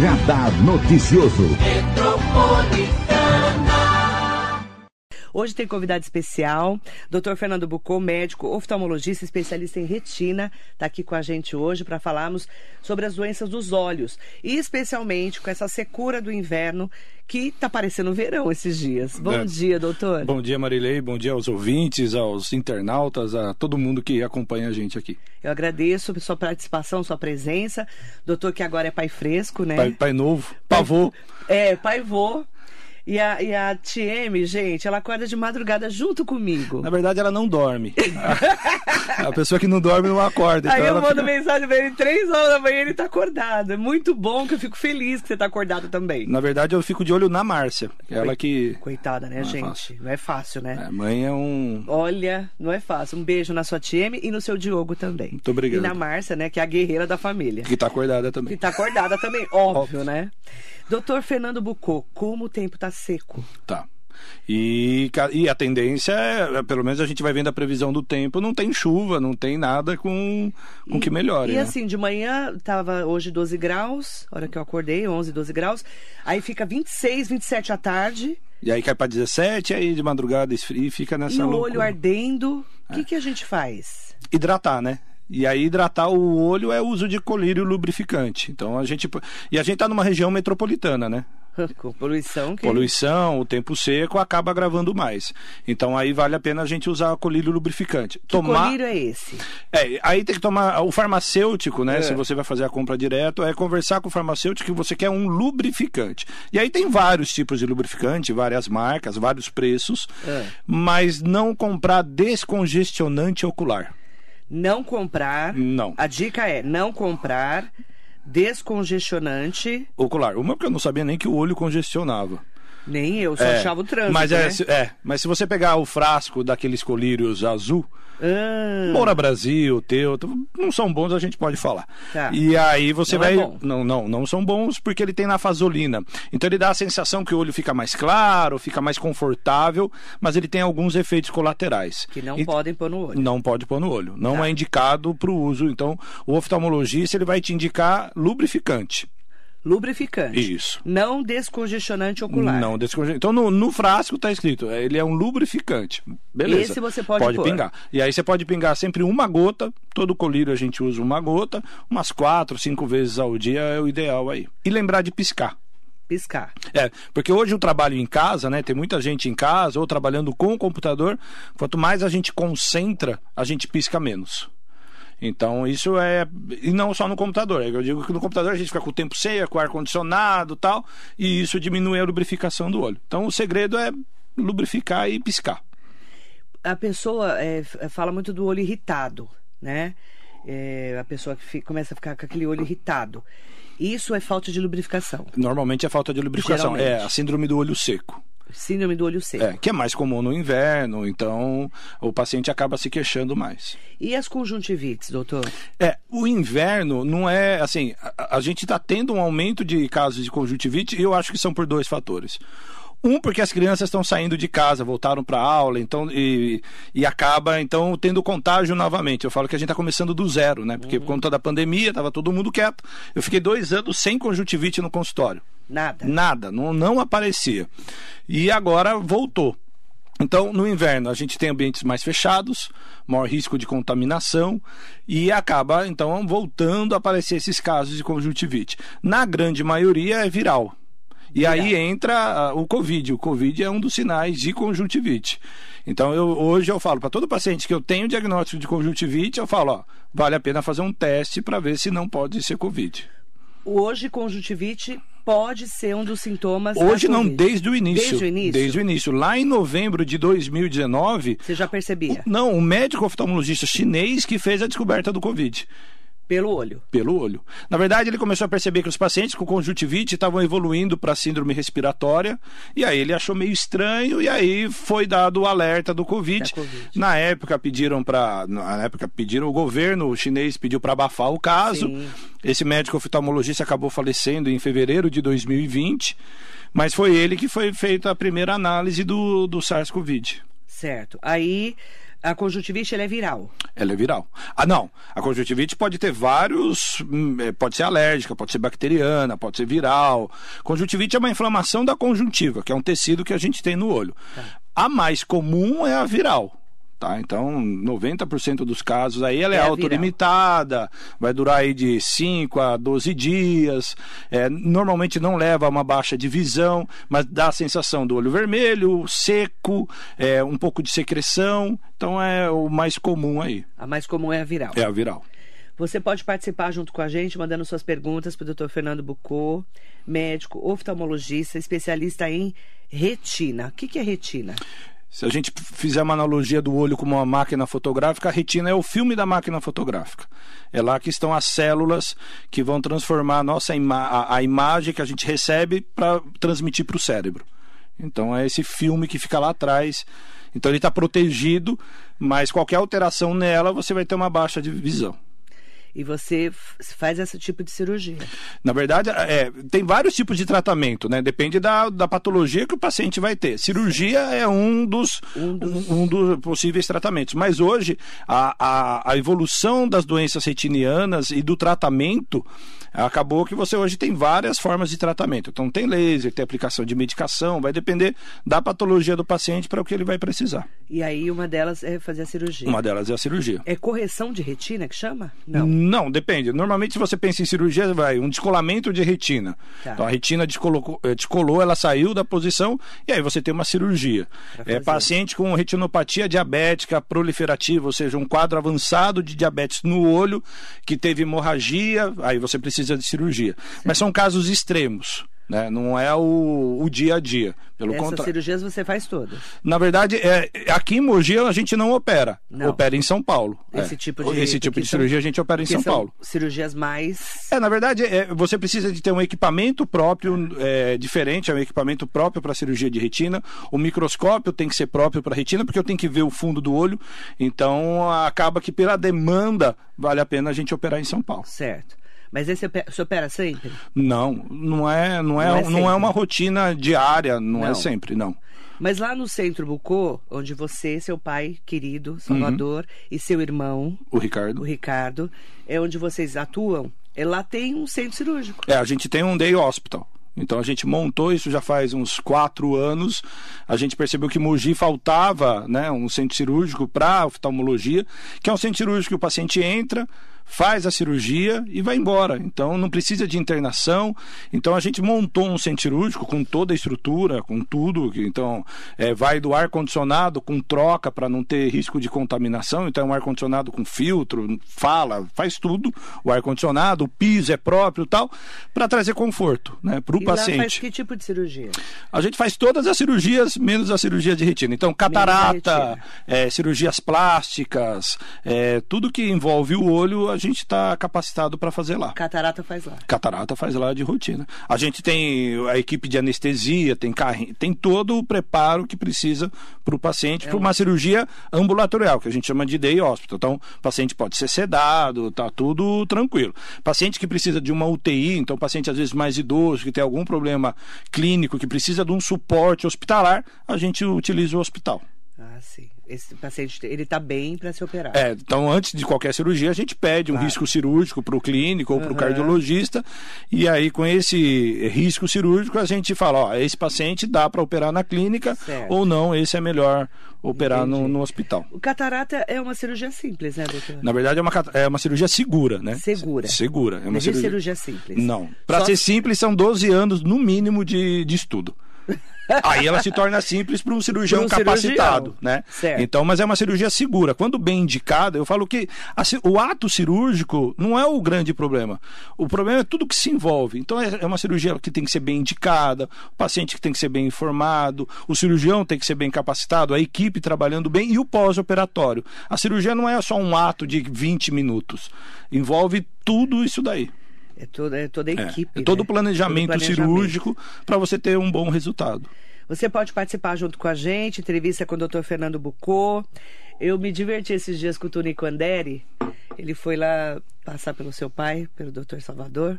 Radar Noticioso. Hoje tem convidado especial, Dr. Fernando Bucô, médico oftalmologista, especialista em retina, está aqui com a gente hoje para falarmos sobre as doenças dos olhos e especialmente com essa secura do inverno que está parecendo verão esses dias. Bom é. dia, doutor. Bom dia, Marilei. Bom dia aos ouvintes, aos internautas, a todo mundo que acompanha a gente aqui. Eu agradeço sua participação, sua presença. Doutor, que agora é pai fresco, né? Pai, pai novo, pavô. É, pai vô. E a, e a TM, gente, ela acorda de madrugada junto comigo. Na verdade, ela não dorme. a, a pessoa que não dorme não acorda. Então Aí eu mando fica... mensagem pra ele, três horas da manhã ele tá acordado. É muito bom que eu fico feliz que você tá acordado também. Na verdade, eu fico de olho na Márcia. Que é ela que. Coitada, né, não é gente? fácil. não é fácil, né? É, mãe é um. Olha, não é fácil. Um beijo na sua TM e no seu Diogo também. Muito obrigado. E na Márcia, né, que é a guerreira da família. Que tá acordada também. Que tá acordada também, óbvio, óbvio. né? Doutor Fernando Bucô, como o tempo tá seco? Tá. E, e, a tendência é, pelo menos a gente vai vendo a previsão do tempo, não tem chuva, não tem nada com, com e, que melhore. E né? assim, de manhã tava hoje 12 graus, hora que eu acordei, 11, 12 graus. Aí fica 26, 27 à tarde. E aí cai para 17, aí de madrugada esfria e fica nessa E o olho ardendo. O É. que, que a gente faz? Hidratar, né? E aí hidratar o olho é o uso de colírio lubrificante. Então a gente e a gente tá numa região metropolitana, né? Com poluição que... Poluição, o tempo seco acaba agravando mais. Então aí vale a pena a gente usar colírio lubrificante. Que tomar... colírio é esse? É, aí tem que tomar o farmacêutico, né? É. Se você vai fazer a compra direto, é conversar com o farmacêutico que você quer um lubrificante. E aí tem vários tipos de lubrificante, várias marcas, vários preços, É. mas não comprar descongestionante ocular. Não comprar. Não. A dica é não comprar descongestionante. Ocular. Uma porque eu não sabia nem que o olho congestionava. Nem eu, só É, achava o trânsito. Mas é, né? se- é, mas se você pegar o frasco daqueles colírios azul, Ah, Moura Brasil, teu, não são bons, a gente pode falar. Tá. E aí você Não é vai. bom. não, não, não são bons porque ele tem na fasolina. Então ele dá a sensação que o olho fica mais claro, fica mais confortável, mas ele tem alguns efeitos colaterais. que não E- podem pôr no olho. Não pode pôr no olho. Não Tá. é indicado para o uso. Então, o oftalmologista ele vai te indicar lubrificante. Lubrificante. Isso. Não descongestionante ocular. Não desconge... Então no, no frasco tá escrito, é, ele é um lubrificante. Beleza. Esse você pode Pode pôr. pingar. E aí você pode pingar sempre uma gota, todo colírio a gente usa uma gota, umas quatro, cinco vezes ao dia é o ideal aí. E lembrar de piscar. Piscar. É, porque hoje o trabalho em casa, né? Tem muita gente em casa ou trabalhando com o computador. Quanto mais a gente concentra, a gente pisca menos. Então, isso é. E não só no computador. Eu digo que no computador a gente fica com o tempo cheio, com o ar-condicionado e tal, e isso diminui a lubrificação do olho. Então, o segredo é lubrificar e piscar. A pessoa é, f- fala muito do olho irritado, né? É, a pessoa que fi- começa a ficar com aquele olho irritado. Isso é falta de lubrificação. Normalmente é falta de lubrificação. Geralmente. É a síndrome do olho seco. Síndrome do olho seco. É, que é mais comum no inverno, então o paciente acaba se queixando mais. E as conjuntivites, doutor? É, o inverno não é assim. A, a gente está tendo um aumento de casos de conjuntivite e eu acho que são por dois fatores. Um, porque as crianças estão saindo de casa, voltaram para aula, então e, e acaba então tendo contágio novamente. Eu falo que a gente está começando do zero, né? Porque por conta da pandemia estava todo mundo quieto. Eu fiquei dois anos sem conjuntivite no consultório. Nada. Nada, não, não aparecia. E agora voltou. Então, no inverno, a gente tem ambientes mais fechados, maior risco de contaminação e acaba, então, voltando a aparecer esses casos de conjuntivite. Na grande maioria é viral. E aí entra ah, o Covid. O Covid é um dos sinais de conjuntivite. Então, eu, hoje eu falo para todo paciente que eu tenho diagnóstico de conjuntivite, eu falo, ó, vale a pena fazer um teste para ver se não pode ser Covid. Hoje, conjuntivite pode ser um dos sintomas. Hoje não, desde o início. Desde o início? Desde o início. Lá em novembro de 2019, Você já percebia? não, um médico oftalmologista chinês que fez a descoberta do Covid. Pelo olho. Pelo olho. Na verdade, ele começou a perceber que os pacientes com conjuntivite estavam evoluindo para síndrome respiratória, e aí ele achou meio estranho, e aí foi dado o alerta do COVID. Covid. Na época pediram para, na época pediram o governo chinês pediu para abafar o caso. Sim. Esse médico oftalmologista acabou falecendo em fevereiro de 2020, mas foi ele que foi feita a primeira análise do, do SARS-CoV. Certo. Aí A conjuntivite ela é viral. Ela é viral. Ah, não. A conjuntivite pode ter vários. hum, eh, Pode ser alérgica, pode ser bacteriana, pode ser viral. Conjuntivite é uma inflamação da conjuntiva, que é um tecido que a gente tem no olho. A mais comum é a viral. Tá? Então, 90% dos casos aí ela é, É autolimitada, vai durar aí de 5 a 12 dias. É, normalmente não leva a uma baixa de visão, mas dá a sensação do olho vermelho, seco, é, um pouco de secreção. Então é o mais comum aí. A mais comum é a viral. É a viral. Você pode participar junto com a gente, mandando suas perguntas para o Dr. Fernando Bucô, médico, oftalmologista, especialista em retina. O que, que é retina? Se a gente fizer uma analogia do olho como uma máquina fotográfica, a retina é o filme da máquina fotográfica. É lá que estão as células que vão transformar a nossa ima a, a imagem que a gente recebe para transmitir para o cérebro. Então é esse filme que fica lá atrás. Então ele está protegido, mas qualquer alteração nela você vai ter uma baixa de visão. E você faz esse tipo de cirurgia. Na verdade, é, tem vários tipos de tratamento, né? Depende da, da patologia que o paciente vai ter. Cirurgia é um dos, Um dos- um, um dos possíveis tratamentos. Mas hoje, a, a, a evolução das doenças retinianas e do tratamento acabou que você hoje tem várias formas de tratamento. Então, tem laser, tem aplicação de medicação, vai depender da patologia do paciente para o que ele vai precisar. E aí uma delas é fazer a cirurgia. Uma delas é a cirurgia. É correção de retina que chama? Não. Não, depende. Normalmente, se você pensa em cirurgia, vai um descolamento de retina. Tá. Então, a retina descolocou, eh, descolou, ela saiu da posição e aí você tem uma cirurgia. É, paciente com retinopatia diabética proliferativa, ou seja, um quadro avançado de diabetes no olho, que teve hemorragia, aí você precisa de cirurgia. Mas são casos extremos. Né? Não é o, o dia a dia. Pelo Essas contrário. cirurgias você faz todas. Na verdade, é, aqui em Mogi a gente não opera. Não. Opera em São Paulo. Esse É. tipo de- Esse tipo de são- cirurgia a gente opera em são Paulo. cirurgias mais. É, na verdade, é, você precisa de ter um equipamento próprio, é, diferente, é um equipamento próprio para cirurgia de retina. O microscópio tem que ser próprio para retina, porque eu tenho que ver o fundo do olho. Então, acaba que pela demanda, vale a pena a gente operar em São Paulo. Certo. Mas esse você opera sempre? Não, não é, não é, Não é não é uma rotina diária, não, é Não. sempre, não. Mas lá no Centro Bucô, onde você, seu pai querido, Salvador, e seu irmão, O Ricardo. o Ricardo, é onde vocês atuam, é, lá tem um centro cirúrgico. É, a gente tem um day hospital. Então a gente montou isso já faz uns quatro anos. A gente percebeu que Mogi faltava né, um centro cirúrgico para oftalmologia, que é um centro cirúrgico que o paciente entra, faz a cirurgia e vai embora. Então não precisa de internação. Então a gente montou um centro cirúrgico com toda a estrutura, com tudo. Então é, vai do ar condicionado com troca para não ter risco de contaminação. Então é um ar condicionado com filtro, fala, faz tudo. O ar condicionado, o piso é próprio, e tal, para trazer conforto, né, para o e lá faz paciente. que tipo de cirurgia? A gente faz todas as cirurgias, menos a cirurgia de retina. Então, catarata, retina. é, cirurgias plásticas, é, tudo que envolve o olho, a gente está capacitado para fazer lá. Catarata faz lá. Catarata faz lá de rotina. A gente tem a equipe de anestesia, tem carrinho, tem todo o preparo que precisa para o paciente para uma cirurgia ambulatorial, que a gente chama de day hospital. Então, o paciente pode ser sedado, tá tudo tranquilo. Paciente que precisa de uma UTI, então paciente às vezes mais idoso, que tem algum problema clínico, que precisa de um suporte hospitalar, a gente utiliza o hospital. Ah, sim. Esse paciente, ele tá bem para se operar. É, então antes de qualquer cirurgia a gente pede um Claro. risco cirúrgico para o clínico ou para o Aham. cardiologista e aí com esse risco cirúrgico a gente fala, ó, esse paciente dá para operar na clínica Certo. ou não, esse é melhor operar no, no hospital. O catarata é uma cirurgia simples, né, doutor? Na verdade é uma, é uma cirurgia segura, né? Segura. Segura. É uma Não cirurgia... cirurgia simples. Não. Para Só- ser simples são 12 anos no mínimo de, de estudo. Aí ela se torna simples para um cirurgião um capacitado, cirurgião. né? Certo. Então, mas é uma cirurgia segura. Quando bem indicada, eu falo que a o ato cirúrgico não é o grande problema. O problema é tudo que se envolve. Então, é é uma cirurgia que tem que ser bem indicada, o paciente que tem que ser bem informado, o cirurgião tem que ser bem capacitado, a equipe trabalhando bem e o pós-operatório. A cirurgia não é só um ato de 20 minutos. Envolve tudo isso daí. É toda, é toda a É, equipe. é todo né? o planejamento, planejamento. cirúrgico para você ter um bom resultado. Você pode participar junto com a gente, entrevista com o Dr. Fernando Bucô. Eu me diverti esses dias com o Tonico Anderi. Ele foi lá passar pelo seu pai, pelo Dr. Salvador.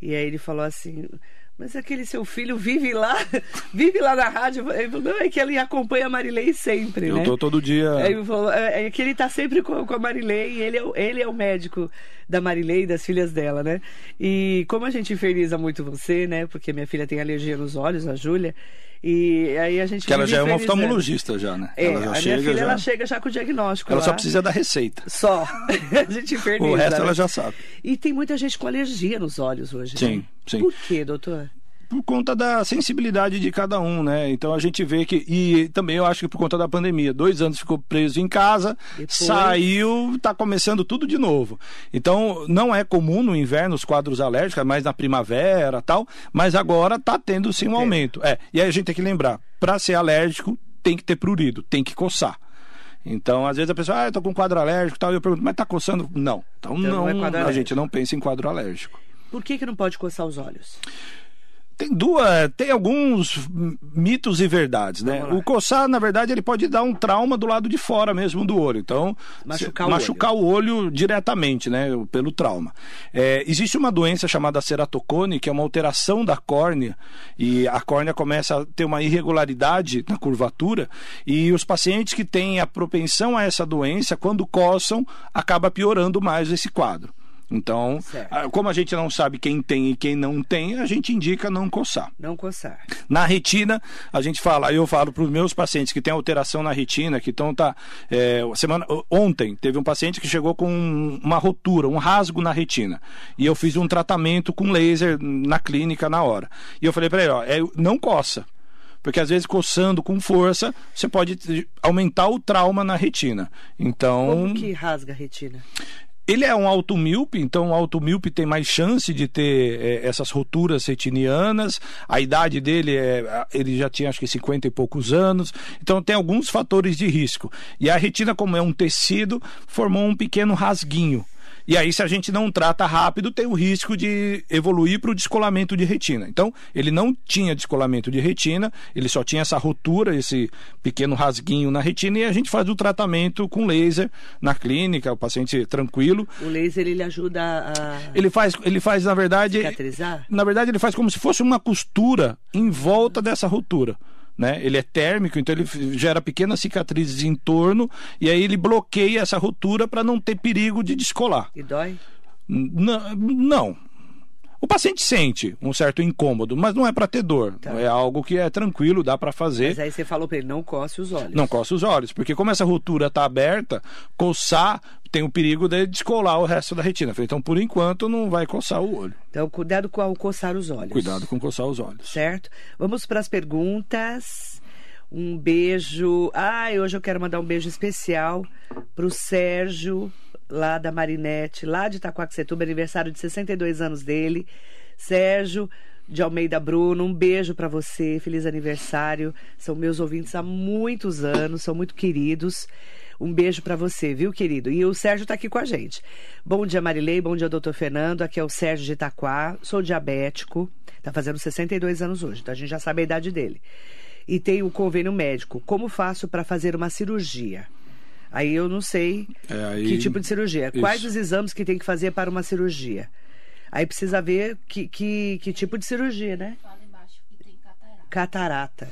E aí ele falou assim: mas aquele seu filho vive lá, vive lá na rádio. Ele falou, não, é que ele acompanha a Marilei sempre, Eu né? tô todo dia. Ele falou, é, é que ele tá sempre com, com a Marilei, ele é, o- ele é o médico da Marilei e das filhas dela, né? E como a gente inferniza muito você, né? Porque minha filha tem alergia nos olhos, a Júlia, e aí a gente Que ela já é uma oftalmologista já, né? É, ela já a chega, minha filha já... ela chega já com o diagnóstico Ela lá. só precisa da receita. Só. a gente inferniza. O resto né? ela já sabe. E tem muita gente com alergia nos olhos hoje. Sim, né? sim. Por quê, doutor? Por conta da sensibilidade de cada um, né? Então a gente vê que. E também eu acho que por conta da pandemia. Dois anos ficou preso em casa, Depois- saiu, tá começando tudo de novo. Então não é comum no inverno os quadros alérgicos, é mais na primavera tal, mas agora tá tendo sim um aumento. É, e aí a gente tem que lembrar: para ser alérgico, tem que ter prurido, tem que coçar. Então, às vezes a pessoa, ah, eu tô com quadro alérgico e tal, e eu pergunto, mas tá coçando? Não. Então, Então, não não, é a gente não pensa em quadro alérgico. Por que, que não pode coçar os olhos? Tem duas, tem alguns mitos e verdades, né? O coçar, na verdade, ele pode dar um trauma do lado de fora mesmo do olho. Então, Machucar o machucar o olho diretamente, né? Pelo trauma. É, existe uma doença chamada ceratocone, que é uma alteração da córnea, e a córnea começa a ter uma irregularidade na curvatura, e os pacientes que têm a propensão a essa doença, quando coçam, acaba piorando mais esse quadro. Então, Certo. ah, como a gente não sabe quem tem e quem não tem, a gente indica não coçar. Não coçar. Na retina, a gente fala, eu falo para os meus pacientes que têm alteração na retina, que estão tá é, semana ontem teve um paciente que chegou com uma rotura, um rasgo na retina, e eu fiz um tratamento com laser na clínica na hora. E eu falei para ele, ó, é, não coça. Porque às vezes coçando com força, você pode aumentar o trauma na retina. Então, Como que rasga a retina? Ele é um automíope, então o automíope tem mais chance de ter eh, essas roturas retinianas. A idade dele é. Ele já tinha acho que 50 e poucos anos. Então tem alguns fatores de risco. E a retina, como é um tecido, formou um pequeno rasguinho. E aí, se a gente não trata rápido, tem o risco de evoluir para o descolamento de retina. Então, ele não tinha descolamento de retina, ele só tinha essa rotura, esse pequeno rasguinho na retina, e a gente faz o tratamento com laser na clínica, o paciente tranquilo. O laser ele ajuda a Ele faz, ele faz na verdade, cicatrizar? na verdade, ele faz como se fosse uma costura em volta dessa rotura. Né? Ele é térmico, então ele gera pequenas cicatrizes em torno e aí ele bloqueia essa rotura para não ter perigo de descolar. E dói? N- não. O paciente sente um certo incômodo, mas não é para ter dor. Tá. É algo que é tranquilo, dá para fazer. Mas aí você falou pra ele, não coce os olhos. Não coça os olhos, porque como essa rotura está aberta, coçar tem o perigo de descolar o resto da retina. Então, por enquanto, não vai coçar o olho. Então, cuidado com coçar os olhos. Cuidado com coçar os olhos. Certo? Vamos para as perguntas. Um beijo. Ai, hoje eu quero mandar um beijo especial pro Sérgio, lá da Marinete, lá de Itacoaxetuba, aniversário de 62 anos dele. Sérgio de Almeida Bruno, um beijo para você, feliz aniversário. São meus ouvintes há muitos anos, são muito queridos. Um beijo para você, viu, querido? E o Sérgio está aqui com a gente. Bom dia, Marilei. Bom dia, doutor Fernando. Aqui é o Sérgio de Itaquá. Sou diabético. Está fazendo 62 anos hoje, então a gente já sabe a idade dele. E tenho o convênio médico. Como faço para fazer uma cirurgia? Aí eu não sei É, aí- que tipo de cirurgia. Isso. Quais os exames que tem que fazer para uma cirurgia? Aí precisa ver que, que, que tipo de cirurgia, né? Fala embaixo que tem catarata. Catarata.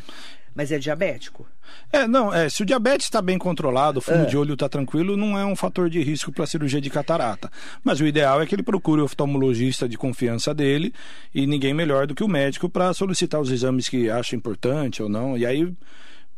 Mas é diabético? É, não, é, se o diabetes está bem controlado, o fundo É. de olho está tranquilo, não é um fator de risco para cirurgia de catarata. Mas o ideal é que ele procure o oftalmologista de confiança dele e ninguém melhor do que o médico para solicitar os exames que acha importante ou não. E aí,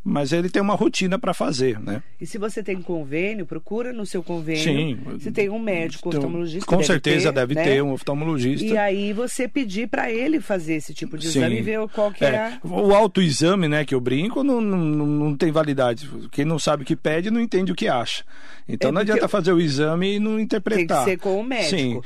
mas ele tem uma rotina para fazer, né? E se você tem convênio, procura no seu convênio. Sim. Se tem um médico Então, oftalmologista. Com deve certeza ter, deve né? ter um oftalmologista. E aí você pedir para ele fazer esse tipo de Sim. exame e ver qual que é, É, a... O autoexame, né, que eu brinco, não, não, não- tem validade. Quem não sabe o que pede não entende o que acha. Então É não adianta fazer o exame e não Tem interpretar. que ser com o médico. Sim.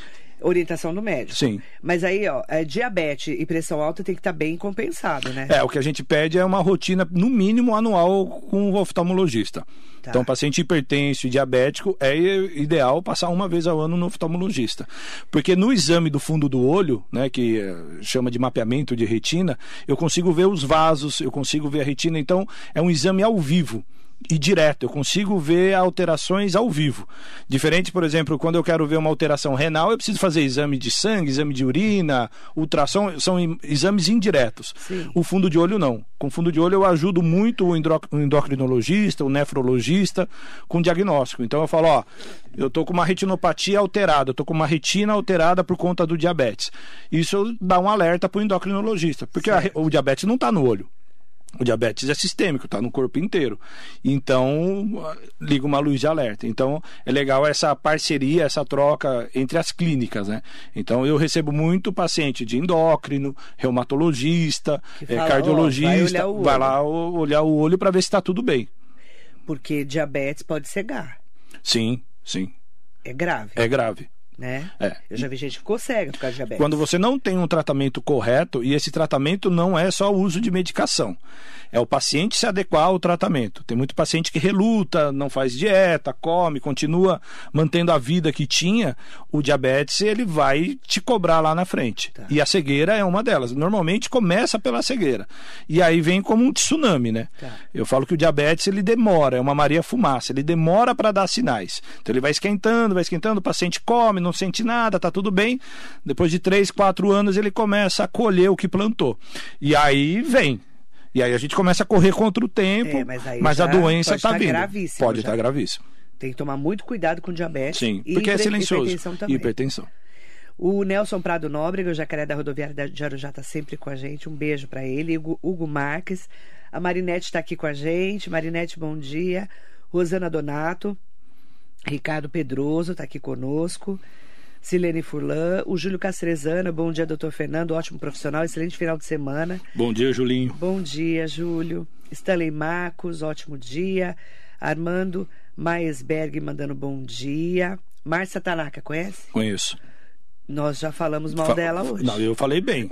Orientação do médico. Sim. Mas aí, ó, é, diabetes e pressão alta tem que estar bem compensado, né? É, o que a gente pede é uma rotina, no mínimo, anual com o oftalmologista. Tá. Então, paciente hipertenso e diabético é ideal passar uma vez ao ano no oftalmologista. Porque no exame do fundo do olho, né, que eh, chama de mapeamento de retina, eu consigo ver os vasos, eu consigo ver a retina. Então, é um exame ao vivo. E direto, eu consigo ver alterações ao vivo. Diferente, por exemplo, quando eu quero ver uma alteração renal, eu preciso fazer exame de sangue, exame de urina, ultrassom, são exames indiretos. Sim. O fundo de olho não. Com fundo de olho eu ajudo muito o endocrinologista, o nefrologista com diagnóstico. Então eu falo, ó, eu tô com uma retinopatia alterada, eu tô com uma retina alterada por conta do diabetes. Isso dá um alerta para o endocrinologista, porque a o diabetes não está no olho. O diabetes é sistêmico, está no corpo inteiro. Então, liga uma luz de alerta. Então, é legal essa parceria, essa troca entre as clínicas, né? Então, eu recebo muito paciente de endócrino, reumatologista, eh, fala, ó, cardiologista, vai olhar vai lá olhar o olho para ver se está tudo bem. Porque diabetes pode cegar. Sim, sim, É grave, é grave. Né? É. Eu já vi gente que ficou cega por causa de diabetes. Quando você não tem um tratamento correto, e esse tratamento não é só o uso de medicação, é o paciente se adequar ao tratamento. Tem muito paciente que reluta, não faz dieta, come, continua mantendo a vida que tinha. O diabetes ele vai te cobrar lá na frente. Tá. E a cegueira é uma delas. Normalmente começa pela cegueira. E aí vem como um tsunami, né? Tá. Eu falo que o diabetes ele demora, é uma Maria Fumaça, ele demora para dar sinais. Então ele vai esquentando, vai esquentando, o paciente come, não sente nada, tá tudo bem. Depois de três, quatro anos ele começa a colher o que plantou. E aí vem. E aí a gente começa a correr contra o tempo, É, mas aí a doença está tá vindo. gravíssimo Pode estar gravíssimo. Tem que tomar muito cuidado com diabetes. Sim, porque é silencioso. hipertensão também. Hipertensão. O Nelson Prado Nóbrega, o jacaré da rodoviária de Arujá, está sempre com a gente. Um beijo para ele. Hugo, Hugo Marques. A Marinete está aqui com a gente. Marinete, bom dia. Rosana Donato. Ricardo Pedroso está aqui conosco. Silene Furlan. O Júlio Castrezana. Bom dia, doutor Fernando. Ótimo profissional. Excelente final de semana. Bom dia, Julinho. Bom dia, Júlio. Stanley Marcos, ótimo dia. Armando Maesberg mandando bom dia. Márcia Tanaka, conhece? Conheço. Nós já falamos mal Fa- dela hoje. Não, eu falei bem.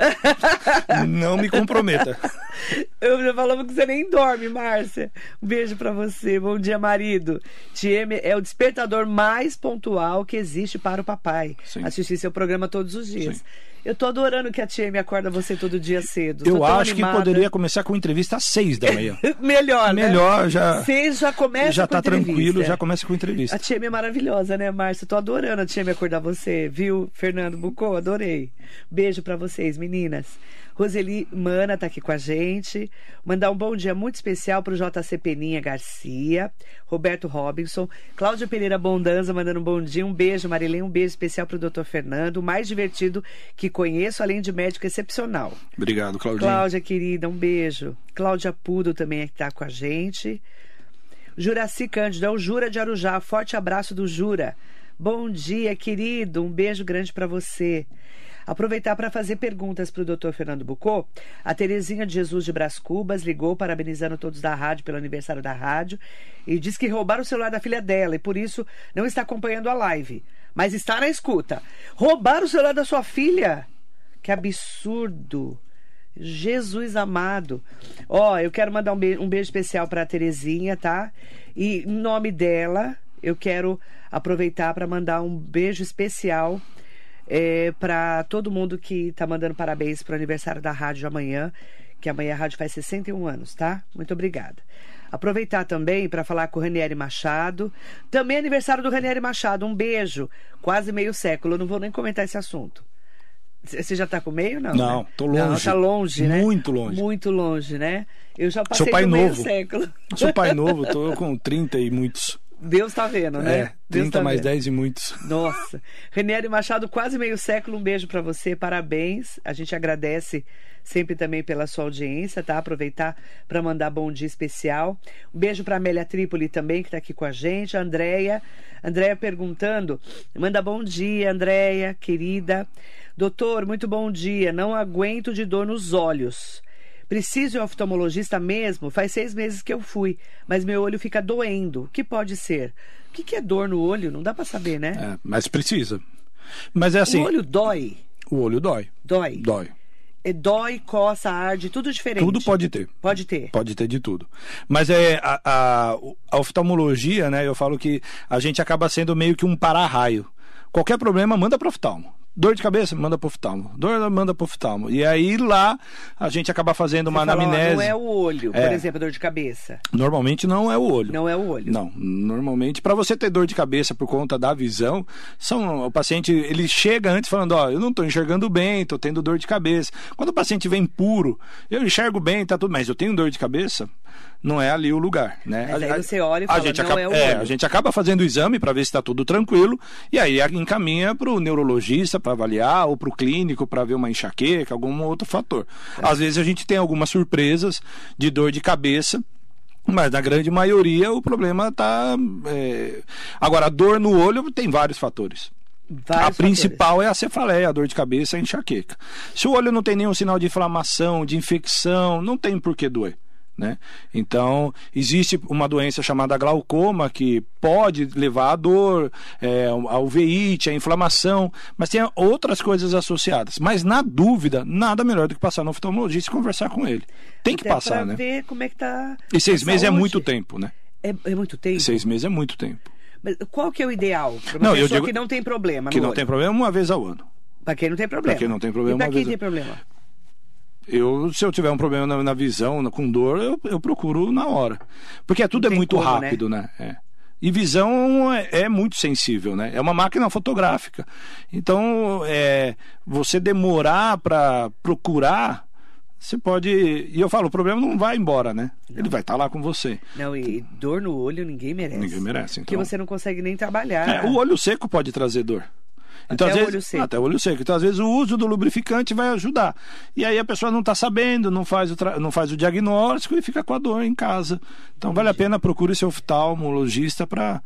não me comprometa. Eu já falamos que você nem dorme, Márcia. Um beijo pra você. Bom dia, marido. Tieme é o despertador mais pontual que existe para o papai. Sim. Assistir seu programa todos os dias. Sim. Eu tô adorando que a Tieme acorda você todo dia cedo. Eu acho animada. que poderia começar com entrevista às seis da manhã. Melhor, né? Melhor, já, Você já começa já com tá entrevista. tranquilo, já começa com A entrevista. tia é maravilhosa, né, Márcia? Tô adorando a tia me acordar você, viu, Fernando Bucô? Adorei. Beijo pra vocês, meninas. Roseli Mana tá aqui com a gente. Mandar um bom dia muito especial pro JC Peninha Garcia, Roberto Robinson, Cláudia Pereira Bondanza mandando um bom dia. Um beijo, Marilene. Um beijo especial pro Dr. Fernando, o mais divertido que conheço, além de médico excepcional. Obrigado, Claudinho. Cláudia, querida, um beijo. Cláudia Pudo também é que tá com a gente. Juraci Cândido, é o Jura de Arujá. Forte abraço do Jura. Bom dia, querido. Um beijo grande para você. Aproveitar para fazer perguntas para o Dr. Fernando Bucô. A Terezinha de Jesus de Brás Cubas ligou parabenizando todos da rádio pelo aniversário da rádio e diz que roubaram o celular da filha dela e por isso não está acompanhando a live, mas está na escuta. Roubaram o celular da sua filha? Que absurdo! Jesus amado. Ó, eu quero mandar um beijo, um beijo especial para a Terezinha, tá? E em nome dela, eu quero aproveitar para mandar um beijo especial é, para todo mundo que tá mandando parabéns pro aniversário da rádio amanhã, que amanhã a rádio faz 61 anos, tá? Muito obrigada. Aproveitar também para falar com o Ranieri Machado. Também é aniversário do Ranieri Machado. Um beijo. Quase meio século. Eu não vou nem comentar esse assunto. Você já tá com meio, não? Não, né? tô Não, longe. tá longe, né? Muito longe. Muito longe, né? Eu já passei Sou pai do meio novo. século. Sou pai novo, tô com 30 e muitos. Deus tá vendo, né? É, Deus 30 tá mais vendo. 10 e muitos. Nossa. Renieri Machado, quase meio século. Um beijo para você, parabéns. A gente agradece sempre também pela sua audiência, tá? Aproveitar para mandar bom dia especial. Um beijo para Amélia Trípoli também, que está aqui com a gente. A Andréia. Andréia perguntando. Manda bom dia, Andréia, querida. Doutor, muito bom dia. Não aguento de dor nos olhos. Preciso ir ao oftalmologista mesmo? Faz seis meses que eu fui, mas meu olho fica doendo. O que pode ser? O que, que é dor no olho? Não dá para saber, né? É, mas precisa. Mas é assim, o olho dói. o olho dói. Dói. Dói. É, dói, coça, arde, tudo diferente. Tudo pode ter. Pode ter. Pode ter de tudo. Mas é a, a, a oftalmologia, né? Eu falo que a gente acaba sendo meio que um para-raio. Qualquer problema, manda para oftalmo. Dor de cabeça, manda pro oftalmo. Dor, manda pro oftalmo. E aí lá a gente acaba fazendo uma Você fala, ó, anamnese. não é o olho, por É. exemplo, dor de cabeça. Normalmente não é o olho. Não é o olho. Não, normalmente para você ter dor de cabeça por conta da visão, são o paciente ele chega antes falando, ó, eu não estou enxergando bem, estou tendo dor de cabeça. Quando o paciente vem puro, eu enxergo bem, tá tudo, mas eu tenho dor de cabeça, não é ali o lugar, né? Mas A- aí a- você olha e a fala, gente não acaba, é é, a gente acaba fazendo o exame para ver se está tudo tranquilo e aí encaminha para o neurologista para avaliar ou para o clínico para ver uma enxaqueca, algum outro fator. Tá. Às vezes a gente tem algumas surpresas de dor de cabeça mas na grande maioria o problema está. Agora, a dor no olho tem vários fatores. Vários a principal é a cefaleia, a dor de cabeça, a enxaqueca. Se o olho não tem nenhum sinal de inflamação, de infecção, não tem por que doer. Né? Então, existe uma doença chamada glaucoma que pode levar à dor, é, a uveíte, a inflamação, mas tem outras coisas associadas. Mas, na dúvida, nada melhor do que passar no oftalmologista e conversar com ele. Tem que Até passar, né? ver como é que tá. E seis meses é saúde. muito tempo, né? É, é muito tempo. Seis meses é muito tempo. Mas qual que é o ideal? Pra uma Não, eu pessoa digo que não tem problema. Que não olho? tem problema uma vez ao ano. Pra quem não tem problema. Pra quem não tem problema, E pra uma quem vez- tem problema? Eu, se eu tiver um problema na, na visão, na- com dor, eu, eu procuro na hora. Porque tudo Não é muito como, rápido, né? É. E visão é, é muito sensível, né? É uma máquina fotográfica. Então, é, você demorar para procurar, você pode. E eu falo, o problema não vai embora, né? Ele vai estar lá com você. Não, e dor no olho ninguém merece. Ninguém merece. Porque Então. você não consegue nem trabalhar. É, o olho seco pode trazer dor. Então, Até vezes, olho seco. Até o olho seco. Então, às vezes, o uso do lubrificante vai ajudar. E aí a pessoa não está sabendo, não faz, o tra- não faz o diagnóstico e fica com a dor em casa. Então, vale a pena procure seu oftalmologista para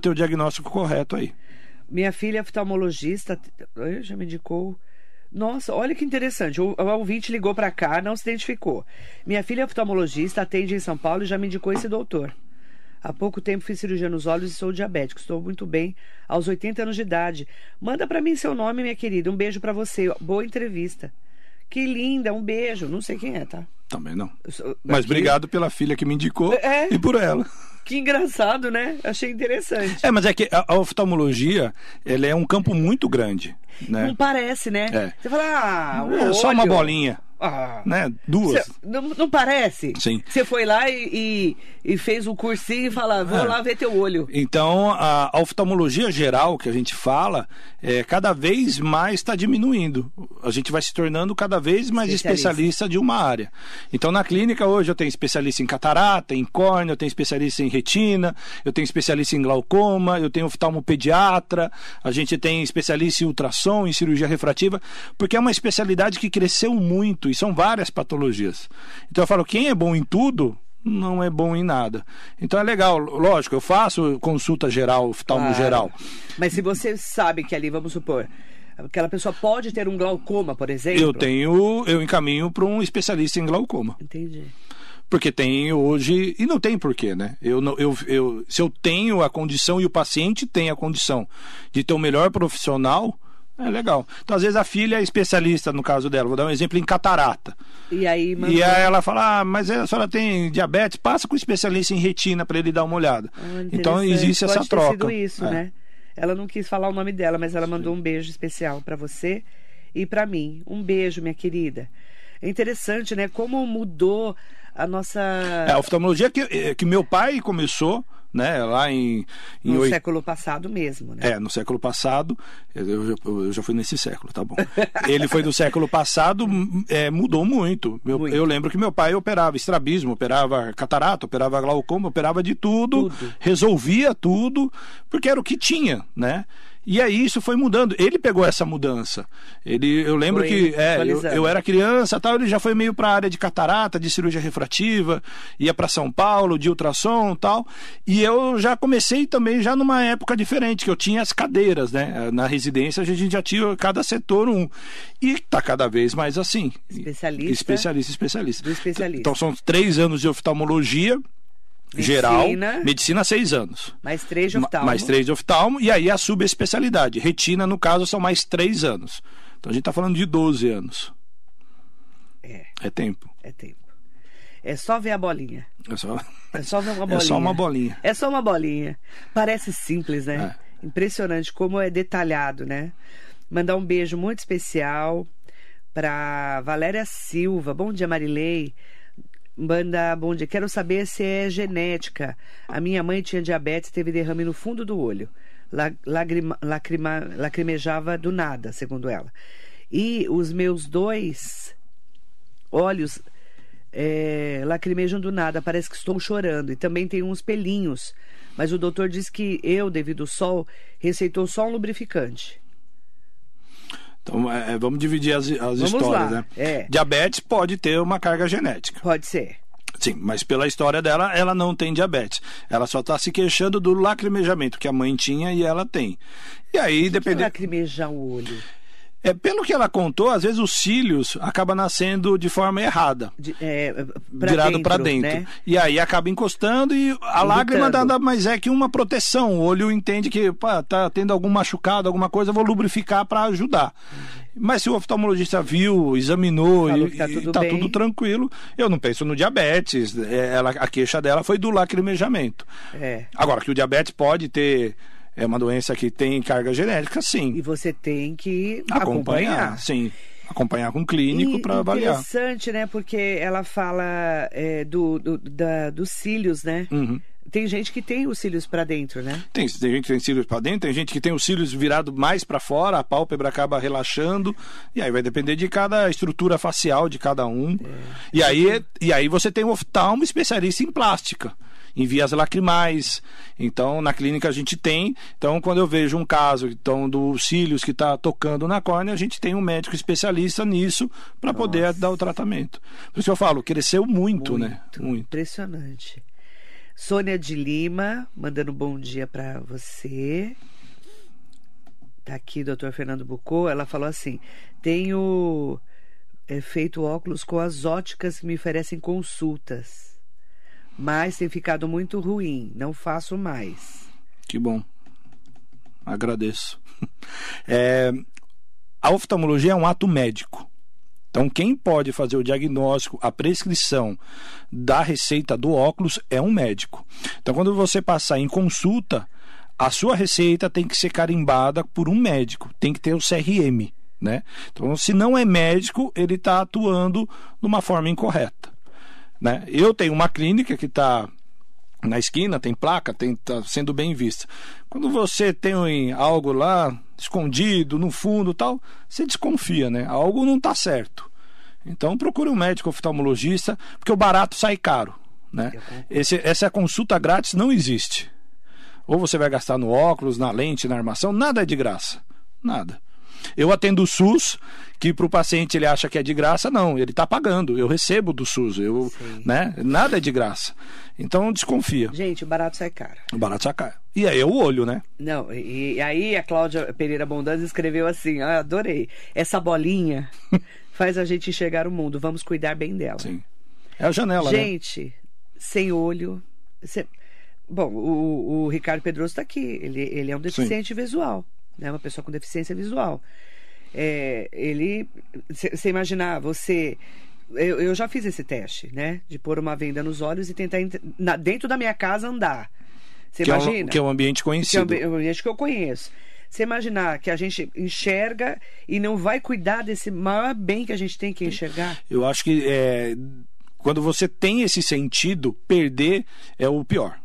ter o diagnóstico correto aí. Minha filha é oftalmologista, já me indicou. Nossa, olha que interessante. O, o ouvinte ligou para cá, não se identificou. Minha filha é oftalmologista, atende em São Paulo e já me indicou esse doutor. Há pouco tempo fiz cirurgia nos olhos e sou diabético. Estou muito bem aos 80 anos de idade. Manda para mim seu nome, minha querida. Um beijo para você. Boa entrevista. Que linda, um beijo. Não sei quem é, tá? Também não. Sou- Mas aqui- obrigado pela filha que me indicou É. e por ela. Que engraçado, né? Achei interessante. É, mas é que a, a oftalmologia, ela é um campo muito grande, né? Não parece, né? É. Você fala, ah, É só uma bolinha, Ah, né? Duas. Cê- não, não parece? Sim. Você foi lá e, e, e fez um cursinho e fala, vou É. lá ver teu olho. Então, a, a oftalmologia geral que a gente fala, é, cada vez mais está diminuindo. A gente vai se tornando cada vez mais Especialista. especialista de uma área. Então, na clínica hoje eu tenho especialista em catarata, em córnea, eu tenho especialista em retina, eu tenho especialista em glaucoma, eu tenho oftalmopediatra, a gente tem especialista em ultrassom, em cirurgia refrativa, porque é uma especialidade que cresceu muito e são várias patologias. Então, eu falo, quem é bom em tudo, não é bom em nada. Então é legal, lógico, eu faço consulta geral, oftalmo Claro. geral. Mas se você sabe que ali, vamos supor, aquela pessoa pode ter um glaucoma, por exemplo. Eu tenho, eu encaminho para um especialista em glaucoma. Entendi. Porque tem hoje, e não tem porquê, né? Eu, eu, eu, se eu tenho a condição e o paciente tem a condição de ter o melhor profissional, é legal. Então, às vezes, a filha é especialista, no caso dela, vou dar um exemplo em catarata. E aí, mandou... E aí ela fala, ah, mas a senhora tem diabetes, passa com o especialista em retina para ele dar uma olhada. Ah, então existe Pode essa troca. sido isso, É. né? Ela não quis falar o nome dela, mas ela mandou um beijo especial para você e para mim. Um beijo, minha querida. É interessante, né? Como mudou a nossa. É, a oftalmologia que, eh, que meu pai começou, né, lá em, em no oit- século passado mesmo, né? É, no século passado, eu, eu- eu já fui nesse século, tá bom. Ele foi do século passado, é, mudou muito. Meu- Muito. Eu lembro que meu pai operava estrabismo, operava catarata, operava glaucoma, operava de tudo, Tudo. resolvia tudo, porque era o que tinha, né? E aí isso foi mudando. Ele pegou essa mudança. Ele, eu lembro Foi que é, eu, eu era criança, tal, ele já foi meio para a área de catarata, de cirurgia refrativa, ia para São Paulo, de ultrassom, tal. E eu já comecei também já numa época diferente, que eu tinha as cadeiras, né? Na residência a gente já tinha cada setor um. E tá cada vez mais assim. Especialista Especialista, especialista. especialista. Então são três anos de oftalmologia geral, Medicina. seis anos. Mais três de oftalmo. Mais três de oftalmo, e aí a subespecialidade. Retina, no caso, são mais três anos. Então a gente está falando de 12 anos. É, É tempo. é tempo. É só ver a bolinha. É só, É só ver uma bolinha. é só uma bolinha. É só uma bolinha. Parece simples, né? É. Impressionante como é detalhado, né? Mandar um beijo muito especial para Valéria Silva. Bom dia, Marilei. Manda bom dia. Quero saber se é genética. A minha mãe tinha diabetes e teve derrame no fundo do olho. La- Lagrima, lacrima, lacrimejava do nada, segundo ela. E os meus dois olhos é, lacrimejam do nada, parece que estou chorando. E também tem uns pelinhos. Mas o doutor disse que eu, devido ao sol, receitou só um lubrificante. Então, é, é, vamos dividir as, as Vamos histórias, lá, né? é. Diabetes pode ter uma carga genética. Pode ser. Sim, mas pela história dela, ela não tem diabetes. Ela só está se queixando do lacrimejamento que a mãe tinha e ela tem. E aí, Depende... dependendo. Lacrimejar o olho. É, pelo que ela contou, às vezes os cílios acabam nascendo de forma errada. De, é, pra virado dentro, para dentro. Né? E aí acaba encostando e a lágrima nada mais é que uma proteção. O olho entende que pá, tá tendo algum machucado, alguma coisa, vou lubrificar para ajudar. Mas se o oftalmologista viu, examinou Falou e que tá tudo tá tudo tranquilo, eu não penso no diabetes. É, Ela, a queixa dela foi do lacrimejamento. É. Agora, que o diabetes pode ter. É uma doença que tem carga genética, E sim. você tem que Acompanhar, acompanhar. sim. Acompanhar com o clínico E para avaliar. Interessante, né? Porque ela fala é, do, do- da- dos cílios, né? Uhum. Tem gente que tem os cílios para dentro, né? Tem, tem gente que tem cílios para dentro, tem gente que tem os cílios virado mais para fora, a pálpebra acaba relaxando, e aí vai depender de cada estrutura facial de cada um. E, aí, e aí você tem um oftalmo especialista em plástica, em vias lacrimais. Então, na clínica a gente tem. Então, quando eu vejo um caso então, dos cílios que está tocando na córnea, a gente tem um médico especialista nisso para poder dar o tratamento. Por isso que eu falo, cresceu muito, né? Muito. Impressionante. Sônia de Lima, mandando bom dia para você. Tá aqui, doutor Fernando Bucô. Ela falou assim: tenho é, feito óculos com as óticas que me oferecem consultas. Mas tem ficado muito ruim. Não faço mais. Que bom. Agradeço. É, a oftalmologia é um ato médico. Então, quem pode fazer o diagnóstico, a prescrição da receita do óculos é um médico. Então, quando você passar em consulta, a sua receita tem que ser carimbada por um médico, tem que ter o CRM. Né? Então, se não é médico, ele está atuando de uma forma incorreta. Né? Eu tenho uma clínica que está na esquina, tem placa, tem tá sendo bem vista. Quando você tem algo lá escondido no fundo, tal, você desconfia, né? Algo não está certo. Então procure um médico oftalmologista, porque o barato sai caro, né? Esse, essa consulta grátis não existe. Ou você vai gastar no óculos, na lente, na armação, nada é de graça. Nada. Eu atendo o SUS, que para o paciente ele acha que é de graça, não, ele está pagando. Eu recebo do SUS, eu, né? Nada é de graça. Então desconfia. Gente, o barato sai caro. O barato sacar. E aí é o olho, né? Não, e, e aí a Cláudia Pereira Bondanza escreveu assim: ah, adorei. Essa bolinha faz a gente enxergar o mundo. Vamos cuidar bem dela. Sim. É a janela, né? Gente, sem olho. sem- Bom, o, o Ricardo Pedroso está aqui. Ele, ele é um deficiente visual, né? Uma pessoa com deficiência visual. É, ele, você imaginar, você, eu, eu já fiz esse teste, né? De pôr uma venda nos olhos e tentar ent- na- dentro da minha casa andar. Você Que é, imagina? um, que é um ambiente Que é conhecido. um ambi- um ambiente que eu conheço. Você imaginar que a gente enxerga e não vai cuidar desse maior bem que a gente tem que enxergar? Eu acho que é, quando você tem esse sentido, perder é o pior.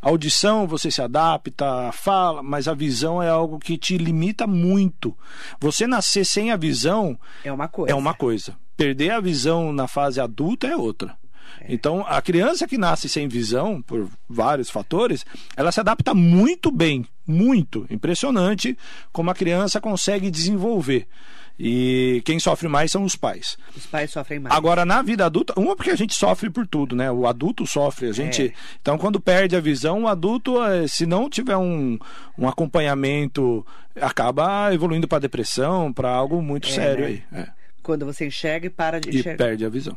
A audição você se adapta, fala, mas a visão é algo que te limita muito. Você nascer sem a visão É uma coisa. é uma coisa. Perder a visão na fase adulta é outra. Então, a criança que nasce sem visão, por vários fatores, ela se adapta muito bem, muito. Impressionante como a criança consegue desenvolver. E quem sofre mais são os pais. Os pais sofrem mais. Agora, na vida adulta, uma porque a gente sofre por tudo, né? O adulto sofre, a gente. É. Então, quando perde a visão, o adulto, eh, se não tiver um, um acompanhamento, acaba evoluindo para depressão, para algo muito É, sério né? aí. É. Quando você enxerga e para de E enxergar. perde a visão.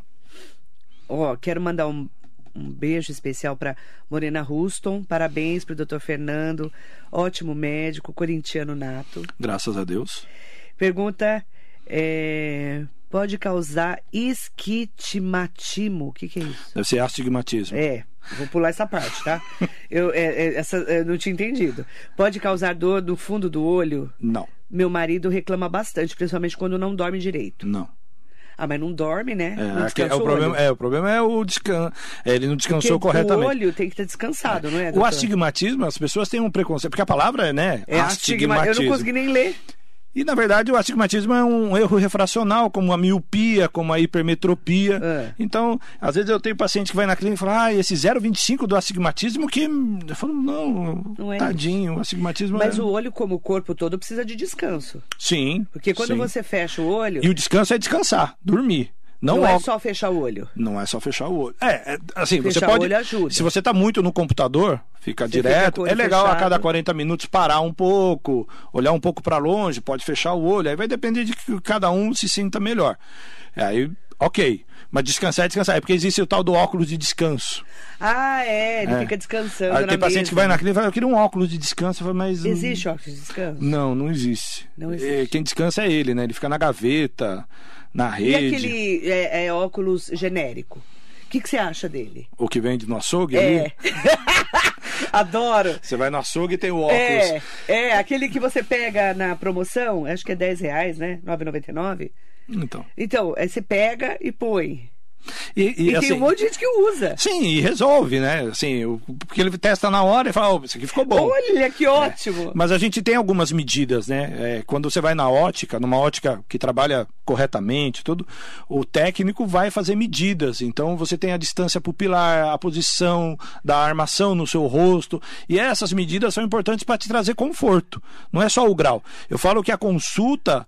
Ó, quero mandar um, um beijo especial para Morena Ruston. Parabéns para o doutor Fernando. Ótimo médico, corintiano nato. Graças a Deus. Pergunta: é, pode causar esquitimatismo? O que, que é isso? Deve ser astigmatismo. É, vou pular essa parte, tá? Eu, é, é, essa, eu não tinha entendido. Pode causar dor no fundo do olho? Não. Meu marido reclama bastante, principalmente quando não dorme direito. Não. Ah, mas não dorme, né? É, não aqui- é o, problema, olho. é, o problema é o descanso. Ele não descansou Porque corretamente. O olho tem que estar descansado, não é? O doutor? astigmatismo, as pessoas têm um preconceito, porque a palavra é, né? É astigma... Eu não consegui nem ler. E na verdade o astigmatismo é um erro refracional, como a miopia, como a hipermetropia. É. Então, às vezes eu tenho paciente que vai na clínica e fala, ah, esse 0,25 do astigmatismo que. Eu falo, não, Não é tadinho, o astigmatismo Mas é. o olho, como o corpo todo, precisa de descanso. Sim. Porque quando sim. você fecha o olho, E o descanso é descansar, dormir. Não, não é só fechar o olho. Não é só fechar o olho. É, é, assim, você Fechar o pode. olho ajuda. Se você tá muito no computador, fica Você fica direto. o olho é legal a fechado. cada 40 minutos parar um pouco, olhar um pouco para longe, pode fechar o olho. Aí vai depender de que cada um se sinta melhor. É, aí, ok. Mas descansar é descansar. É porque existe o tal do óculos de descanso. Ah, é, ele É. fica descansando Aí tem paciente mesa. que vai na clínica e fala, eu queria um óculos de descanso. Falo, mas. Existe óculos de descanso? Não, não existe. Não existe. É, quem descansa é ele, né? Ele fica na gaveta, na E rede. aquele é, é, óculos genérico? O que, que você acha dele? O que vende no açougue É. Adoro. Você vai no açougue e tem o óculos. É, é, aquele que você pega na promoção, acho que é 10 reais, né? 9,99. Então. Então, aí você pega e põe. E, E, e, assim, tem um monte de gente que usa. Sim, e resolve, né? Assim, porque ele testa na hora e fala, oh, isso aqui ficou bom. Olha que ótimo. Mas a gente tem algumas medidas, né? É, quando você vai na ótica, numa ótica que trabalha corretamente, tudo, o técnico vai fazer medidas. Então você tem a distância pupilar, a posição da armação no seu rosto, e essas medidas são importantes para te trazer conforto. Não é só o grau. Eu falo que a consulta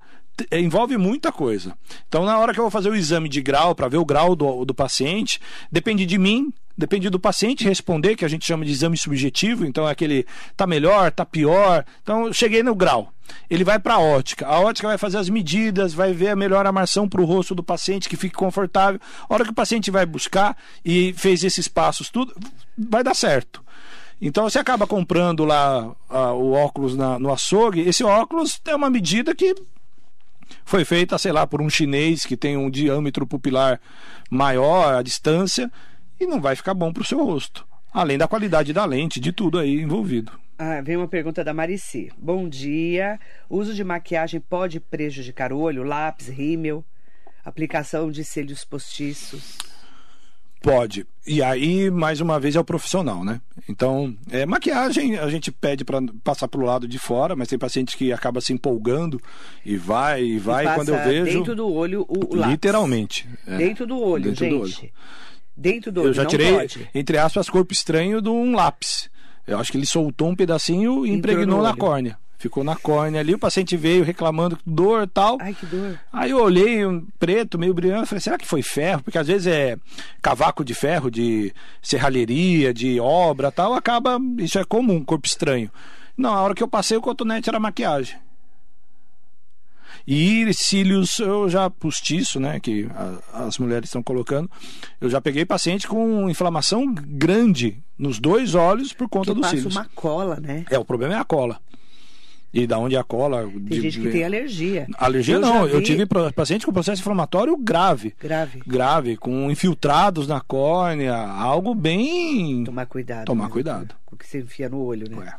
envolve muita coisa. Então, na hora que eu vou fazer o exame de grau, para ver o grau do, do paciente, depende de mim, depende do paciente responder, que a gente chama de exame subjetivo. Então, é aquele tá melhor, tá pior. Então, cheguei no grau. Ele vai para a ótica. A ótica vai fazer as medidas, vai ver a melhor armação para o rosto do paciente, que fique confortável. A hora que o paciente vai buscar e fez esses passos, tudo, vai dar certo. Então você acaba comprando lá ah, o óculos na- no açougue. Esse óculos é uma medida que foi feita, sei lá, por um chinês que tem um diâmetro pupilar maior, a distância, e não vai ficar bom para o seu rosto. Além da qualidade da lente, de tudo aí envolvido. Ah, vem uma pergunta da Marici. Bom dia. Uso de maquiagem pode prejudicar o olho? Lápis, rímel, aplicação de cílios postiços. Pode. E aí, mais uma vez, é o profissional, né? Então, é, maquiagem a gente pede para passar pro lado de fora, mas tem paciente que acaba se empolgando e vai, e vai, E quando eu vejo. Dentro do olho o, lápis. literalmente. é. Dentro do olho, Dentro do gente. olho. Dentro do olho. Eu já tirei, pode. entre aspas, corpo estranho de um lápis. Eu acho que ele soltou um pedacinho e Entrou impregnou no na córnea. Ficou na córnea ali, o paciente veio reclamando dor e tal. Ai, que dor. Aí eu olhei um preto, meio brilhante, falei, será que foi ferro? Porque às vezes é cavaco de ferro, de serralheria, de obra tal, acaba, isso é comum, corpo estranho. Não, a hora que eu passei o cotonete era maquiagem. E cílios, eu já postiço, né, que a- as mulheres estão colocando, eu já peguei paciente com inflamação grande nos dois olhos por conta Que dos passa cílios. uma cola, né? É, o problema é a cola. E da onde a cola? Tem gente que tem alergia. Alergia Eu não, já eu vi- tive paciente com processo inflamatório grave. Grave. Grave, com infiltrados na córnea, algo bem. Tomar cuidado. Tomar né, cuidado. Com o que você enfia no olho, né? Ué.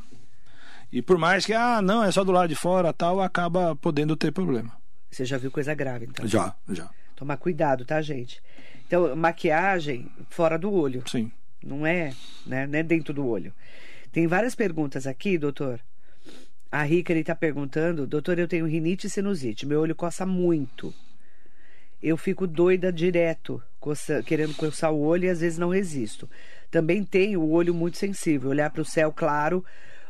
E por mais que, ah, não, é só do lado de fora tal, acaba podendo ter problema. Você já viu coisa grave, então. Já, já. Tomar cuidado, tá, gente? Então, maquiagem fora do olho. Sim. Não é, né? Não é dentro do olho. Tem várias perguntas aqui, doutor. A Rica está perguntando, doutor, eu tenho rinite e sinusite, meu olho coça muito. Eu fico doida direto, coça- querendo coçar o olho e às vezes não resisto. Também tenho o olho muito sensível, olhar para o céu claro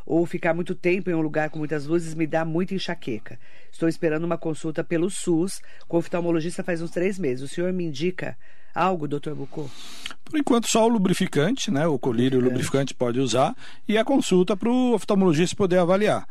ou ficar muito tempo em um lugar com muitas luzes me dá muita enxaqueca. Estou esperando uma consulta pelo SUS com oftalmologista faz uns três meses. O senhor me indica algo, doutor Bucô? Por enquanto, só o lubrificante, né? O colírio e o lubrificante pode usar, e a consulta para o oftalmologista poder avaliar.